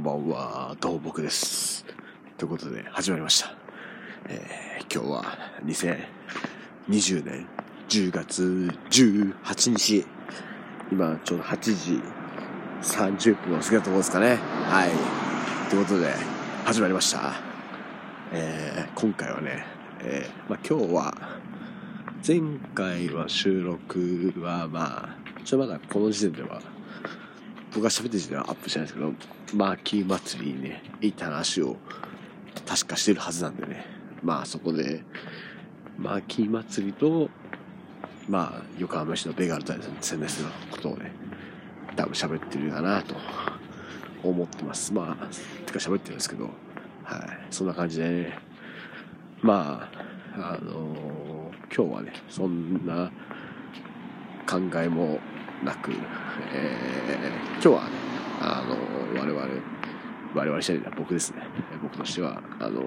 んばんは、東北です。ということで、始まりました。えー、今日は2020年10月18日、今ちょうど8時30分を過ぎたところですかね。はい。ということで、始まりました。えー、今回はね、えー、まあ今日は、前回は収録はまあ、ちょっとまだこの時点では、僕が喋ってる時点はアップしてないですけど、マーキー祭りにね、行った話を確かしてるはずなんでね、まあそこで、マーキー祭りと、まあ横浜市のベガル大戦ですのことをね、多分喋ってるかなと思ってます。まあ、てか喋ってるんですけど、はい、そんな感じでね、まあ、あのー今日はね、そんな考えもなく、えー今日はね、あの我々、我々じゃねえな僕ですね。僕としては、あの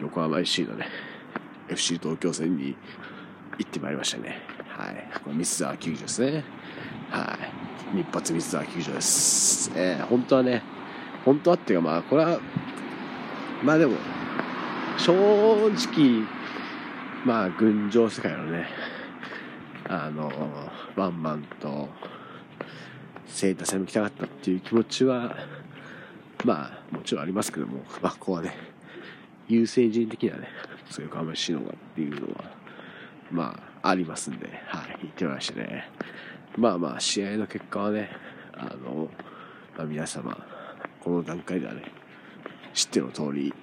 横浜 FC のね、FC 東京戦に行ってまいりましたね。はい。これ三沢球場ですね。はい。日発三沢球場です。えー本当はね、本当はっていうかまあ、これは、まあでも、正直、まあ、群青世界のね、あの、ワンマンと、セータ戦も来たかったっていう気持ちは、まあ、もちろんありますけども、まあ、ここはね、優先順位的にはね、そういう顔しのがっていうのは、まあ、ありますんで、はい、言ってましたね。まあまあ、試合の結果はね、あの、まあ、皆様、この段階ではね、知っての通り、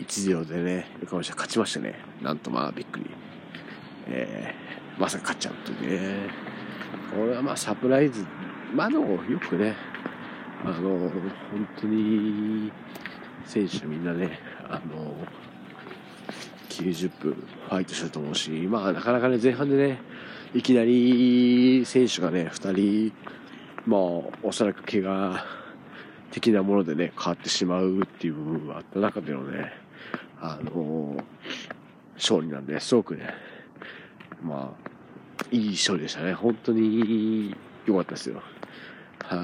1-0でね、横浜市は勝ちましたね。なんとまあ、びっくり。えー、まさか勝っちゃうというね。これはまあ、サプライズ。まあ、でも、よくね、あの、本当に、選手みんなね、あの、90分ファイトしたと思うし、まあ、なかなかね、前半でね、いきなり選手がね、2人、まあ、おそらく怪我的なものでね、変わってしまうっていう部分があった中でのね、あの勝利なんで、すごくね、まあ、いい勝利でしたね。本当に良かったですよ。はい。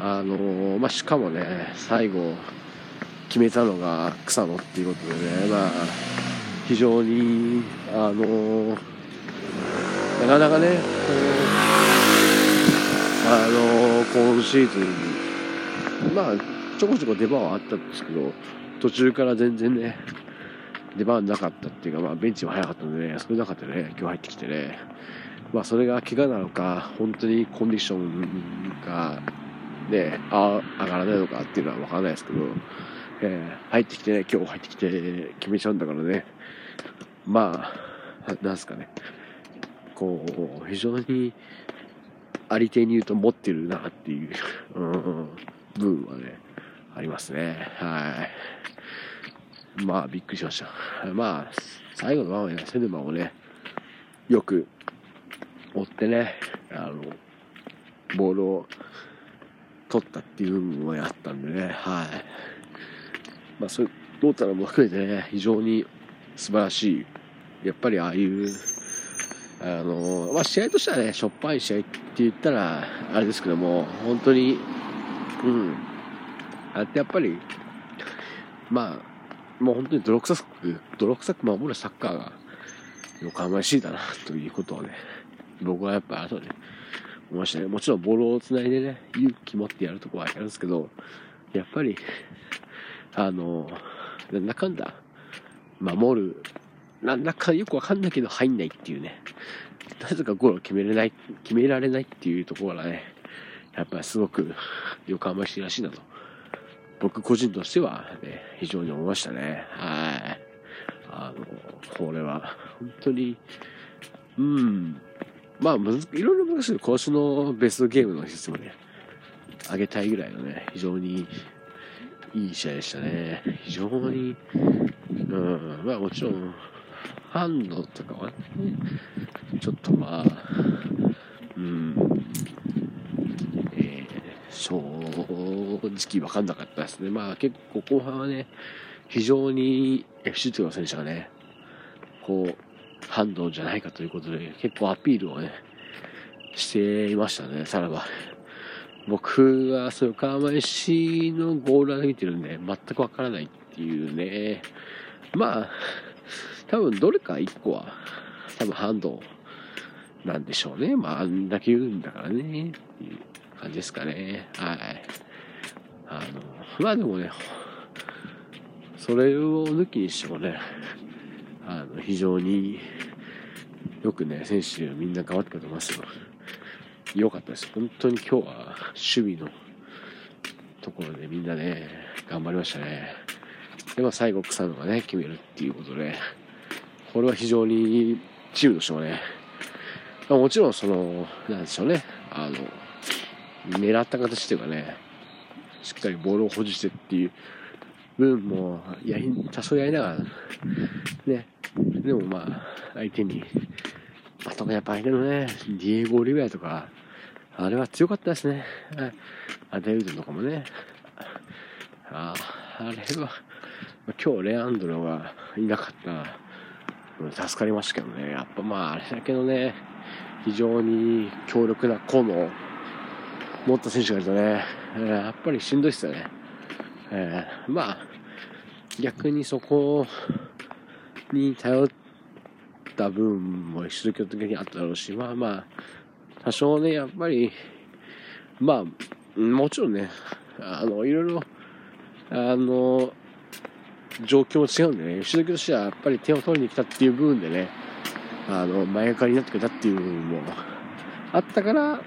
あのまあ、しかもね、最後、決めたのが草野っていうことでね、まあ、非常に、あのなかなかね、こうあの今シーズン、まあ、ちょこちょこ出番はあったんですけど、途中から全然ね、出番なかったっていうか、まあ、ベンチも早かったので、ね、少なかったね、今日入ってきてね、まあ、それが怪我なのか、本当にコンディションが、ね、あ上がらないのかっていうのは分からないですけど、えー入ってきてね、今日入ってきて決めちゃうんだからね、まあ、なんすかね、こう、非常に、ありていに言うと持ってるなっていう、うん、部分はね、ありますね。はい。まあ、びっくりしました。まあ、最後の場面はセネマをね、よく追ってね、あの、ボールを取ったっていう部分もあったんでね、はい。まあ、そういう、トータルも含めてね、非常に素晴らしい、やっぱりああいう、あの、まあ、試合としてはね、しょっぱい試合って言ったら、あれですけども、本当に、うん、あってやっぱり、まあ、もう本当に泥臭く、泥臭く守るサッカーが横浜 FC だな、ということをね、僕はやっぱ後で思いましたね。もちろんボールをつないでね、勇気持ってやるとこはやるんですけど、やっぱり、あの、なんだかんだ、守る、なんだかよくわかんないけど入んないっていうね、なぜかゴールを決めれない、決められないっていうところがね、やっぱりすごく横浜市らしいなと。僕個人としては、ね、非常に思いましたね。はい。あの、これは、本当に、うん。まあ、いろいろ難しい。今週のベストゲームの一つもね、上げたいぐらいのね、非常にいい試合でしたね。非常に、うん、まあもちろん、ハンドとかはね、ちょっとまあ、うん、正直分かんなかったですね。まあ結構後半はね、非常に FC という選手がね、こう、ハンドじゃないかということで、結構アピールをね、していましたね、さらば。僕はその川前市のゴールラで見てるんで、全くわからないっていうね。まあ、多分どれか一個は、多分ハンドなんでしょうね。まあ、あんだけ言うんだからね。っていう感じですかね。はい。あの、まあでもね、それを抜きにしてもね、あの、非常によくね、選手みんな頑張ってくれてますよ。良かったです。本当に今日は守備のところでみんなね、頑張りましたね。で、まあ最後草野がね、決めるっていうことで、これは非常にチームとしてもね、ま、もちろんその、なんでしょうね、あの、狙った形というかね、しっかりボールを保持してっていう部分もやり、多少やりながら、ね、でもまあ、相手に、あとやっぱ相手のね、ディエゴ・オリベアとか、あれは強かったですね。アデルドとかもね。ああれは、今日レアンドロがいなかった助かりましたけどね。やっぱまあ、あれだけのね、非常に強力な個の持った選手がいるとね、えー、やっぱりしんどいっすよね。えー、まあ、逆にそこに頼った分も出力的にあっただろうし、まあまあ、多少ね、やっぱり、まあ、もちろんね、あの、いろいろ、あの、状況も違うんでね、吉田としてはやっぱり点を取りに来たっていう部分でね、あの、前がかりになってくれたっていう部分もあったから、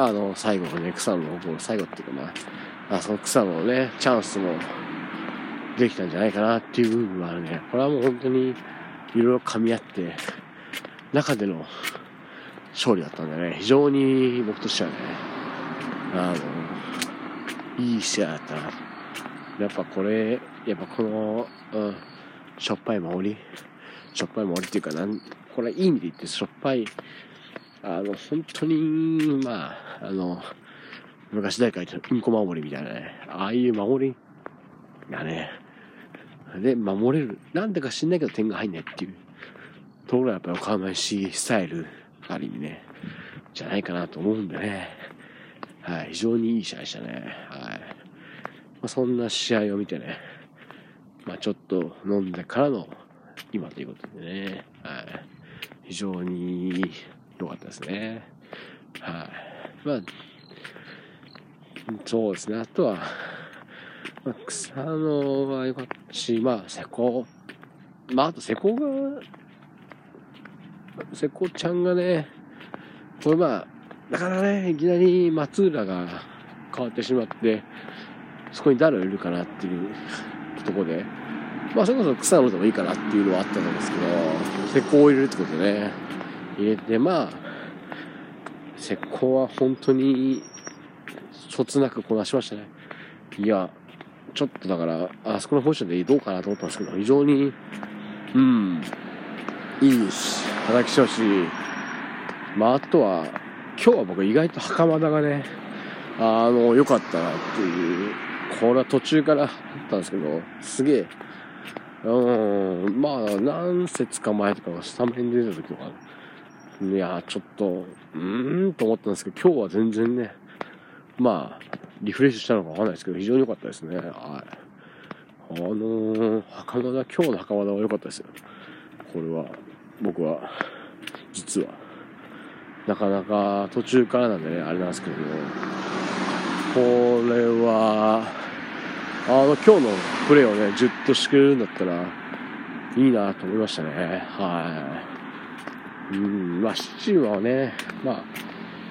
あの、最後のね、草野のゴール、最後っていうかまあ、あその草野のね、チャンスもできたんじゃないかなっていう部分はあるね。これはもう本当にいろいろ噛み合って、中での勝利だったんでね、非常に僕としてはね、あの、いい試合だったな。やっぱこれ、やっぱこの、うん、しょっぱい守り、しょっぱい守りっていうか、なん、これいい意味で言ってしょっぱい、あの、本当に、まあ、あの、昔大会のインコ守りみたいなね、ああいう守りがね、で、守れる。なんでか知んないけど点が入んないっていうところがやっぱり岡山市スタイルある意味ね、じゃないかなと思うんでね。はい、非常にいい試合でしたね。はい。まあ、そんな試合を見てね、まあ、ちょっと飲んでからの今ということでね、はい。非常に良かったですね。はい。まあ、そうですね。あとは、まあ、草野は良かったし、まあ、瀬古、まあ、あと瀬古が、瀬古ちゃんがね、これまあ、なかなかね、いきなり松浦が変わってしまって、そこに誰を入れるかなっていう ところで、まあそれこそ草野でもいいかなっていうのはあったんですけど、石膏を入れるってことね、入れて、まあ、石膏は本当に、そつなくこなしましたね。いや、ちょっとだから、あそこのポジションでどうかなと思ったんですけど、非常に、うん、いいし、働きしてほしい。まあ、あとは、今日は僕意外と袴田がね、あの、良かったなっていう、これは途中からあったんですけど、すげえ、うん、まあ、何節か前とかスタメンで出た時とか、いや、ちょっと、うーんと思ったんですけど、今日は全然ね、まあ、リフレッシュしたのかわかんないですけど、非常に良かったですね。はい。あのー、袴田、今日の袴田は良かったですよ。これは、僕は、実は。なかなか途中からなんでね、あれなんですけども、これは、あの、今日のプレーをね、じゅっとしてくれるんだったら、いいなと思いましたね。はい。うん、まあ、シチューはね、まあ、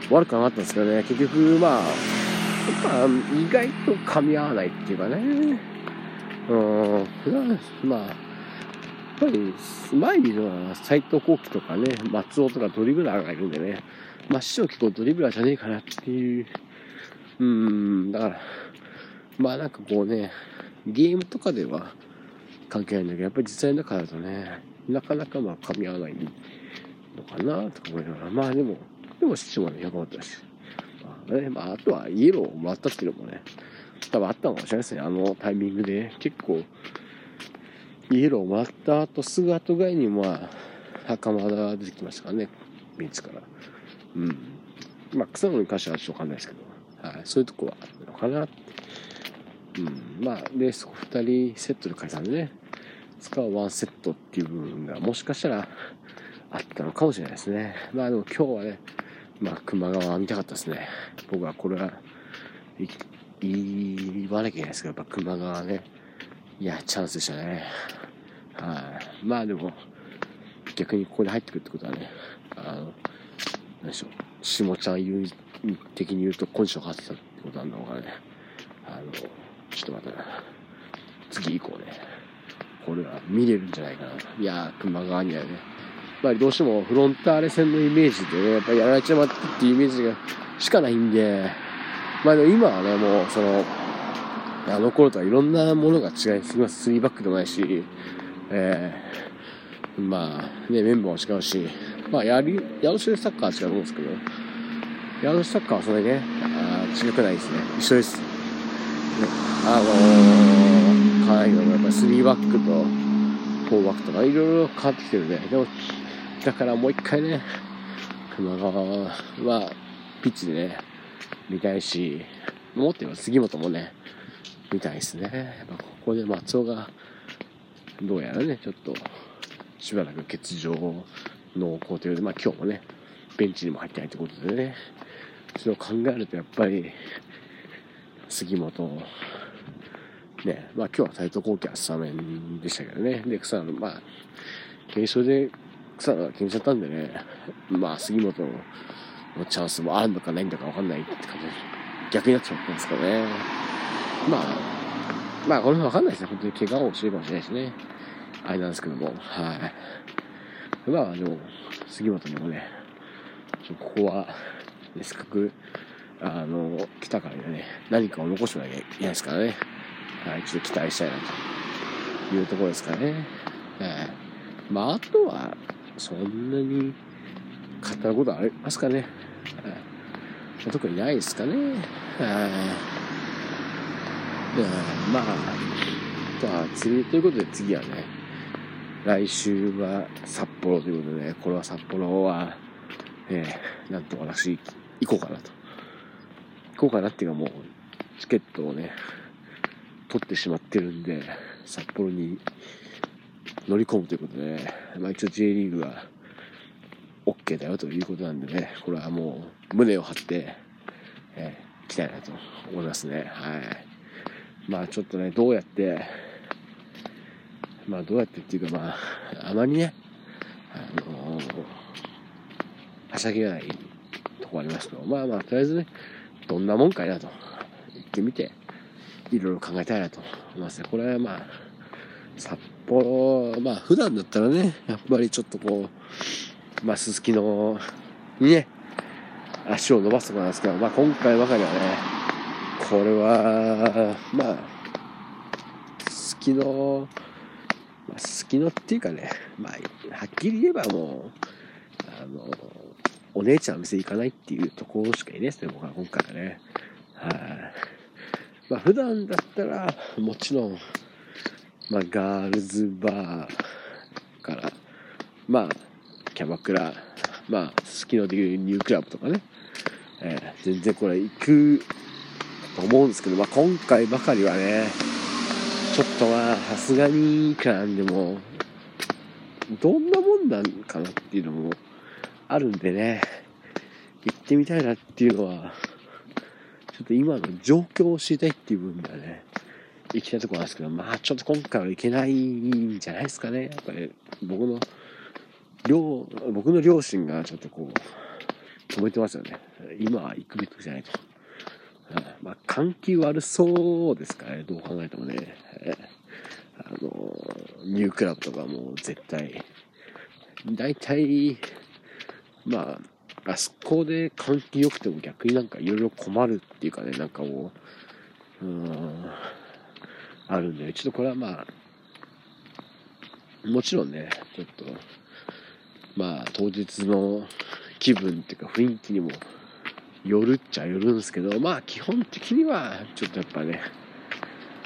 悪くはなかったんですけどね、結局、まあ、まあ、意外と噛み合わないっていうかね、うん、まあ、やっぱり、前にいるのは斎藤幸輝とかね、松尾とかドリブラーがいるんでね、まあ、師匠結構ドリブラーじゃねえかなっていう、うん、だから、まあなんかこうね、ゲームとかでは関係ないんだけど、やっぱり実際の中だとね、なかなかまあ噛み合わない。のかなと思いながら、まあでも、でも師匠はね、よかったし。まあね、まああとはイエローをもらったっていうのもね、多分あったのかもしれないですね、あのタイミングで。結構、イエローをもらった後、すぐ後ぐらいにまあ、袴田が出てきましたからね、ベンチから。うん。まあ、草野に関してはちょっとわかんないですけど。はい。そういうとこはあるのかなって。うん、まあ、で、そこ2人セットで書いたんでね、使うワンセットっていう部分がもしかしたらあったのかもしれないですね。まあでも今日はね、まあ、熊川は見たかったですね。僕はこれは、言わなきゃいけないですけど、やっぱ熊川ね、いや、チャンスでしたね。はい、まあでも、逆にここで入ってくるってことはね、あの、何でしょう、下ちゃん言う的に言うとコンディションってたってことなんだろうからね。あの、ちょっとまた、次以降ね、これは見れるんじゃないかな。いや、熊川にはね、ぱりどうしてもフロンターレ戦のイメージでね、やっぱりやられちまったっていうイメージがしかないんで、まあでも今はね、もうその、あの頃とはいろんなものが違いすぎます。3バックでもないし、えー、まあね、メンバーも違うし、まあやり、やるしサッカーは違うと思うんですけど、やるサッカーはそれね、あ違くないですね。一緒です。ね、あのー、かなりのやっぱり3バックと4バックとかいろいろ変わってきてるね。でもだからもう一回ね、熊川はピッチでね、見たいし、思って杉本もね、見たいですね。やっぱここで松尾が、どうやらね、ちょっと、しばらく欠場濃厚というで、まあ今日もね、ベンチにも入ってないということでね、それを考えるとやっぱり、杉本、ね、まあ今日は斎藤幸輝はスタメンでしたけどね、で、草野、まあ、軽症で草野が決めちゃったんでね、まあ杉本のチャンスもあるのかないのか分かんないって感じで、逆になっちまったんですかね。まあ、まあこれ分かんないですね。本当に怪我をしてるかもしれないしね。あれなんですけども、はい。まあでも、杉本にもね、ここは、せっかく、あの、来たからね、何かを残してなきゃいけないですからね。はい、ちょっと期待したいなというところですかね。はい。まあ、あとは、そんなに語ることありますかね。はい、特にないですかね。はい。まあ、とは次、ということで次はね、来週は札幌ということでね、これは札幌は、えー、なんと私、行こうかなと。行こうかなっていうかもう、チケットをね、取ってしまってるんで、札幌に乗り込むということで、ね、まあ一応 J リーグは OK だよということなんでね、これはもう胸を張って、えー、行きたいなと思いますね。はい。まあちょっとね、どうやって、まあどうやってっていうかまあ、あまりね、あのー、はしゃげないとこありますけど、まあまあとりあえずね、どんなもんかいなと言ってみて、いろいろ考えたいなと思いますね。これはまあ、札幌、まあ普段だったらね、やっぱりちょっとこう、まあすすきのにね、足を伸ばすとこなんですけど、まあ今回ばかりはね、これは、まあ、すすきの、まあ、すすきのっていうかね、まあ、はっきり言えばもう、あの、お姉ちゃんの店行かないっていうところしかいないですね、僕は今回はね。はい、あ、まあ普段だったらもちろん、まあガールズバーから、まあキャバクラ、まあ好きのでいうニュークラブとかね、えー、全然これ行くと思うんですけど、まあ今回ばかりはね、ちょっとまあさすがにいくらな。んでも、どんなもんなんかなっていうのもあるんでね、行ってみたいなっていうのは、ちょっと今の状況を知りたいっていう部分ではね、行きたいところなんですけど、まあちょっと今回は行けないんじゃないですかね。やっぱり僕の、両、僕の両親がちょっとこう、止めてますよね。今は行くべきじゃないと。まあ、換気悪そうですかね、どう考えてもね。あの、ニュークラブとかも絶対、大体、まあ、あそこで換気良くても逆になんかいろいろ困るっていうかね、なんかもう、うん、あるんで、ちょっとこれはまあ、もちろんね、ちょっと、まあ当日の気分っていうか雰囲気にもよるっちゃよるんですけど、まあ基本的にはちょっとやっぱね、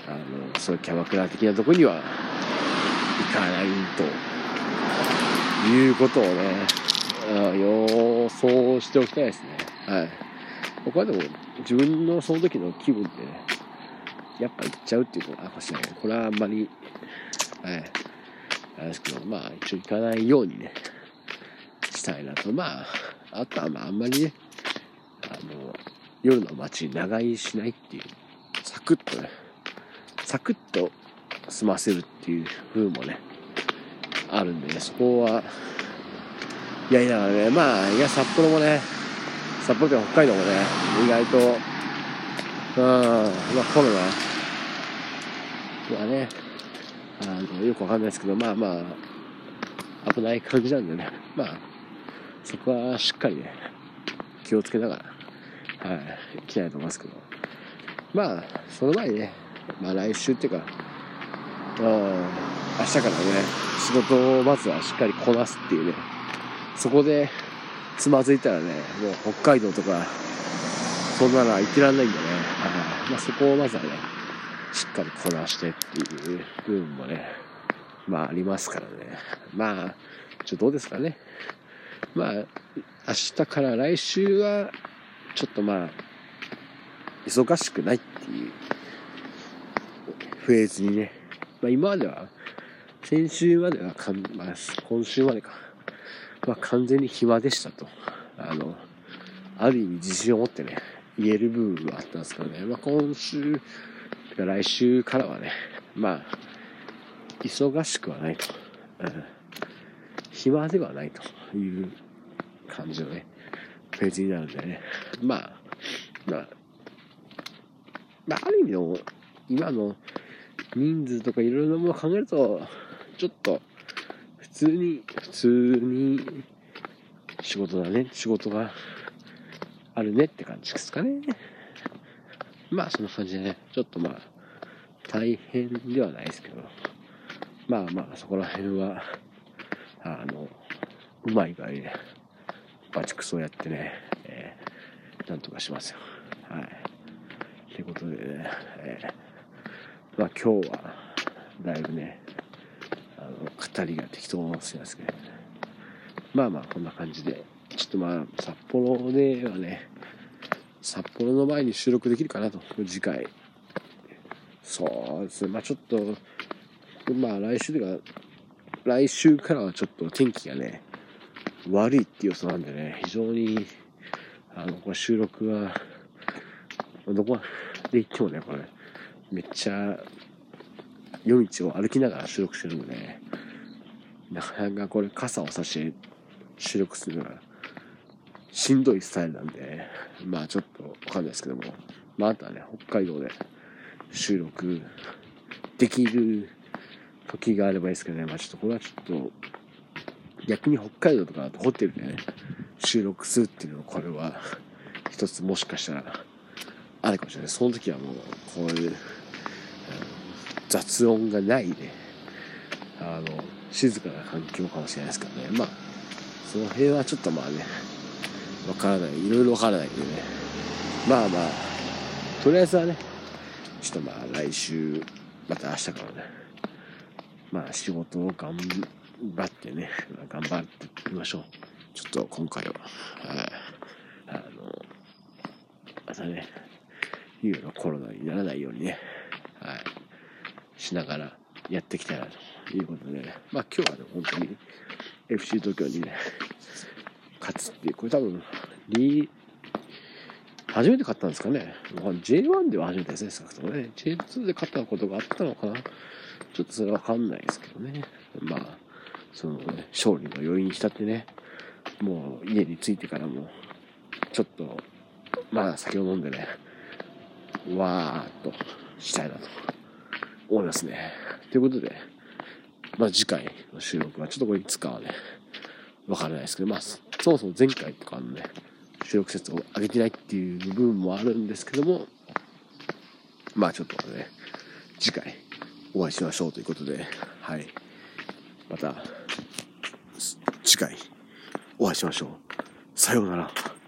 あの、そういうキャバクラ的なとこには行かないということをね、予想しておきたいですね。はい。僕はでも、自分のその時の気分でね、やっぱ行っちゃうっていうのはかもしれない。これはあんまり、はい、あれですけど、まあ一応行かないようにね、したいなと。まあ、あとはまああんまりね、あの、夜の街長居しないっていう、サクッとね、サクッと済ませるっていう風もね、あるんでね、そこは、いやいやね、まあ、いや、札幌もね、札幌とか北海道もね、意外と、うん、まあコロナはね、あの、よくわかんないですけど、まあまあ、危ない感じなんでね、まあ、そこはしっかりね、気をつけながら、はい、行きたいと思いますけど、まあ、その前にね、まあ来週っていうか、うん、明日からね、仕事をまずはしっかりこなすっていうね、そこでつまずいたらね、もう北海道とか、そんなのは行ってらんないんでね、はい、まあそこをまずはね、しっかりこなしてっていう部分もね、まあありますからね。まあ、ちょっとどうですかね。まあ、明日から来週は、ちょっとまあ、忙しくないっていうフェーズにね、まあ今までは、先週まではかん、まあ今週までか、まあ完全に暇でしたと。あの、ある意味自信を持ってね、言える部分はあったんですけどね、まあ今週、来週からはね、まあ、忙しくはないと。うん、暇ではないという感じのね、フェーズになるんでね。まあ、まあ、まあ、ある意味の、今の人数とかいろいろなものを考えると、ちょっと、普通に、普通に、仕事だね、仕事があるねって感じですかね。まあそんな感じでね、ちょっとまあ、大変ではないですけど、まあまあそこら辺は、あの、うまい具合にね、バチクソやってね、えー、なんとかしますよ。はい。ということでね、えー、まあ今日は、だいぶね、あの、語りが適当なすいますけど、ねまあまあこんな感じで、ちょっとまあ札幌ではね、札幌の前に収録できるかなと、次回。そうですね、まあちょっと、まあ来週というか、来週からはちょっと天気がね、悪いっていう予想なんでね、非常に、あの、これ収録は、どこで行ってもね、これ、めっちゃ、夜道を歩きながら収録してるんでね、なかなかこれ傘を差して収録するのが、しんどいスタイルなんで、まあちょっとわかんないですけども、まああとはね、北海道で収録できる時があればいいですけどね、まあちょっとこれはちょっと、逆に北海道とかだとホテルでね、収録するっていうのは、これは、一つもしかしたら、あるかもしれない。その時はもう、こういう、雑音がないで、あの、静かな環境かもしれないですからね。まあ、その辺はちょっとまあね、わからない。いろいろわからないんでね。まあまあ、とりあえずはね、ちょっとまあ来週、また明日からね、まあ仕事を頑張ってね、頑張っていきましょう。ちょっと今回は、はい、あの、またね、いうのコロナにならないようにね、はい、しながらやっていきたいなということでね、まあ今日はね、本当に FC 東京にね、勝つっていう、これ多分、リー初めて勝ったんですかね。J1 では初めてですね、少なくともね。J2 で勝ったことがあったのかな。ちょっとそれはわかんないですけどね。まあ、そのね、勝利の余韻に浸ってね、もう家に着いてからも、ちょっと、まあ酒を飲んでね、わーっとしたいなと思いますね。ということで、まあ次回の収録はちょっとこれいつかはね、わからないですけど、まあそもそも前回とかのね、収録説を上げてないっていう部分もあるんですけども、まあちょっとね、次回お会いしましょうということで、はい。また、次回お会いしましょう。さようなら。